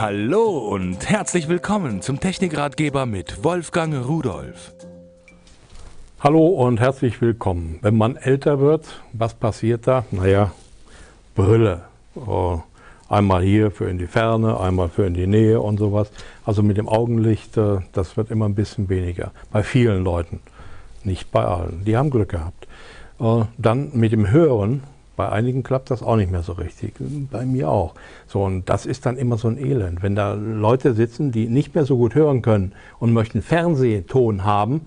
Hallo und herzlich willkommen zum Technikratgeber mit Wolfgang Rudolf. Hallo und herzlich willkommen. Wenn man älter wird, was passiert da? Naja, Brille. Oh, einmal hier für in die Ferne, einmal für in die Nähe und sowas. Also mit dem Augenlicht, äh, das wird immer ein bisschen weniger. Bei vielen Leuten, nicht bei allen. Die haben Glück gehabt. Äh, dann mit dem Hören, bei einigen klappt das auch nicht mehr so richtig. Bei mir auch. So, und das ist dann immer so ein Elend. Wenn da Leute sitzen, die nicht mehr so gut hören können und möchten Fernsehton haben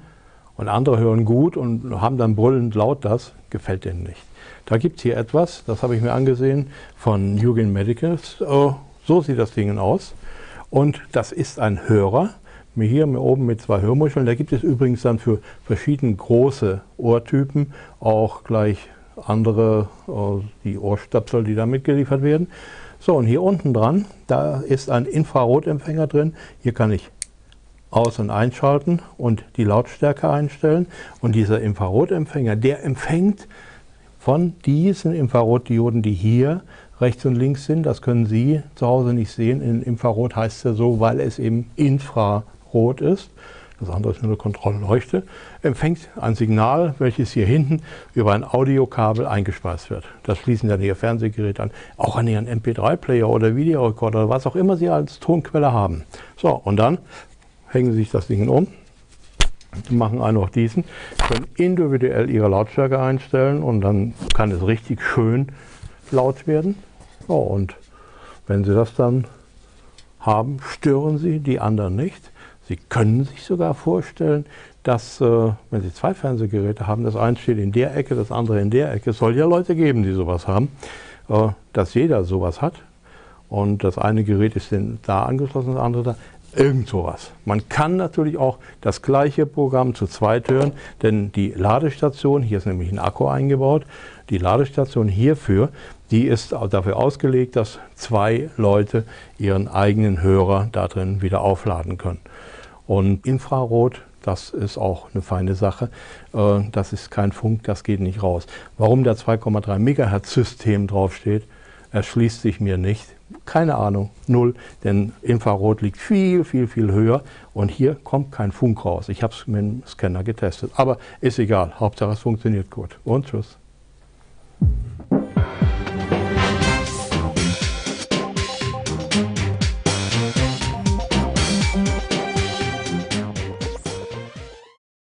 und andere hören gut und haben dann brüllend laut das, gefällt denen nicht. Da gibt es hier etwas, das habe ich mir angesehen, von Jugend Medicals. So sieht das Ding aus. Und das ist ein Hörer, hier oben mit zwei Hörmuscheln. Da gibt es übrigens dann für verschiedene große Ohrtypen auch gleich andere, äh, die Ohrstöpsel, die da mitgeliefert werden. So, und hier unten dran, da ist ein Infrarotempfänger drin. Hier kann ich aus- und einschalten und die Lautstärke einstellen. Und dieser Infrarotempfänger, der empfängt von diesen Infrarotdioden, die hier rechts und links sind. Das können Sie zu Hause nicht sehen. In Infrarot heißt es ja so, weil es eben Infrarot ist das andere ist nur eine Kontrollleuchte, empfängt ein Signal, welches hier hinten über ein Audiokabel eingespeist wird. Das schließen dann Ihr Fernsehgerät an, auch an Ihren MP3-Player oder Videorekorder oder was auch immer Sie als Tonquelle haben. So, und dann hängen Sie sich das Ding um, machen einfach diesen, können individuell Ihre Lautstärke einstellen und dann kann es richtig schön laut werden. So, und wenn Sie das dann haben, stören Sie die anderen nicht. Sie können sich sogar vorstellen, dass, äh, wenn Sie zwei Fernsehgeräte haben, das eine steht in der Ecke, das andere in der Ecke, es soll ja Leute geben, die sowas haben, äh, dass jeder sowas hat und das eine Gerät ist da angeschlossen, das andere da. Irgend sowas. Man kann natürlich auch das gleiche Programm zu zweit hören, denn die Ladestation, hier ist nämlich ein Akku eingebaut, die Ladestation hierfür, die ist dafür ausgelegt, dass zwei Leute ihren eigenen Hörer da drin wieder aufladen können. Und Infrarot, das ist auch eine feine Sache. Äh, das ist kein Funk, das geht nicht raus. Warum da 2,3 Megahertz System draufsteht, erschließt sich mir nicht. Keine Ahnung, null, denn Infrarot liegt viel, viel, viel höher und hier kommt kein Funk raus. Ich habe es mit dem Scanner getestet, aber ist egal, Hauptsache es funktioniert gut. Und tschüss.